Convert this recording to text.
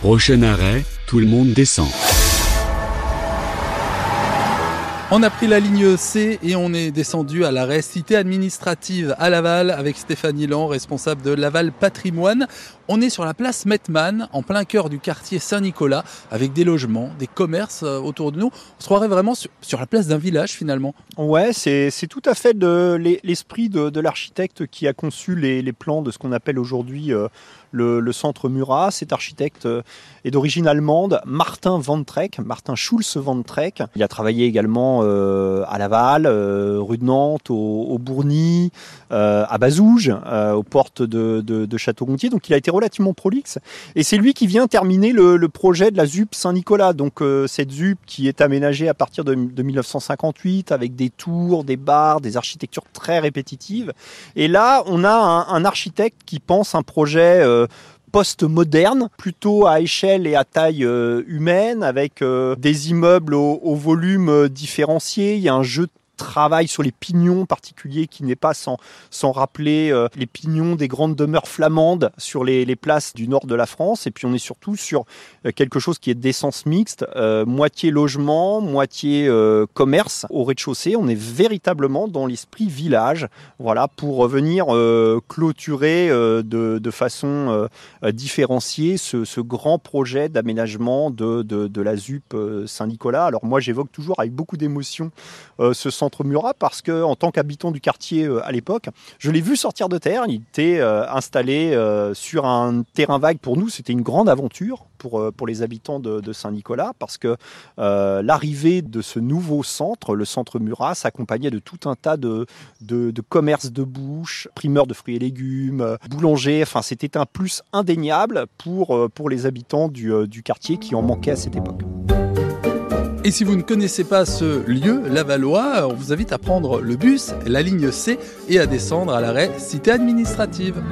Prochain arrêt, tout le monde descend. On a pris la ligne C et on est descendu à l'arrêt cité administrative à Laval avec Stéphanie Lan, responsable de Laval Patrimoine. On est sur la place Metman, en plein cœur du quartier Saint-Nicolas, avec des logements, des commerces euh, autour de nous. On se croirait vraiment sur, la place d'un village finalement. Ouais, c'est tout à fait l'esprit de, l'architecte qui a conçu les, plans de ce qu'on appelle aujourd'hui euh, le, centre Murat. Cet architecte euh, est d'origine allemande, Martin Van Treck, Martin Schulz Van Treck. Il a travaillé également euh, à Laval, euh, rue de Nantes, au, Bourny, à Bazouges, aux portes de, Château-Gontier. Donc il a été relativement prolixe. Et c'est lui qui vient terminer le, projet de la ZUP Saint-Nicolas. Donc cette ZUP qui est aménagée à partir de, 1958 avec des tours, des bars, des architectures très répétitives. Et là, on a un architecte qui pense un projet post-moderne, plutôt à échelle et à taille euh, humaine, avec euh, des immeubles au, au volume différencié. Il y a un jeu de travail sur les pignons particuliers qui n'est pas sans, rappeler euh, les pignons des grandes demeures flamandes sur les, places du nord de la France. Et puis on est surtout sur euh, quelque chose qui est d'essence mixte, euh, moitié logement, moitié commerce au rez-de-chaussée. On est véritablement dans l'esprit village, voilà, pour venir clôturer de, façon différenciée ce, grand projet d'aménagement de, la ZUP Saint-Nicolas. Alors moi j'évoque toujours avec beaucoup d'émotion ce Murat parce que en tant qu'habitant du quartier euh, à l'époque, je l'ai vu sortir de terre. Il était euh, installé euh, sur un terrain vague. Pour nous, c'était une grande aventure pour, pour les habitants de, Saint-Nicolas parce que l'arrivée de ce nouveau centre, le centre Murat, s'accompagnait de tout un tas de, commerces de bouche, primeurs de fruits et légumes, boulangers. Enfin, c'était un plus indéniable pour, les habitants du quartier qui en manquaient à cette époque. Et si vous ne connaissez pas ce lieu, Lavallois, on vous invite à prendre le bus, la ligne C, et à descendre à l'arrêt Cité administrative.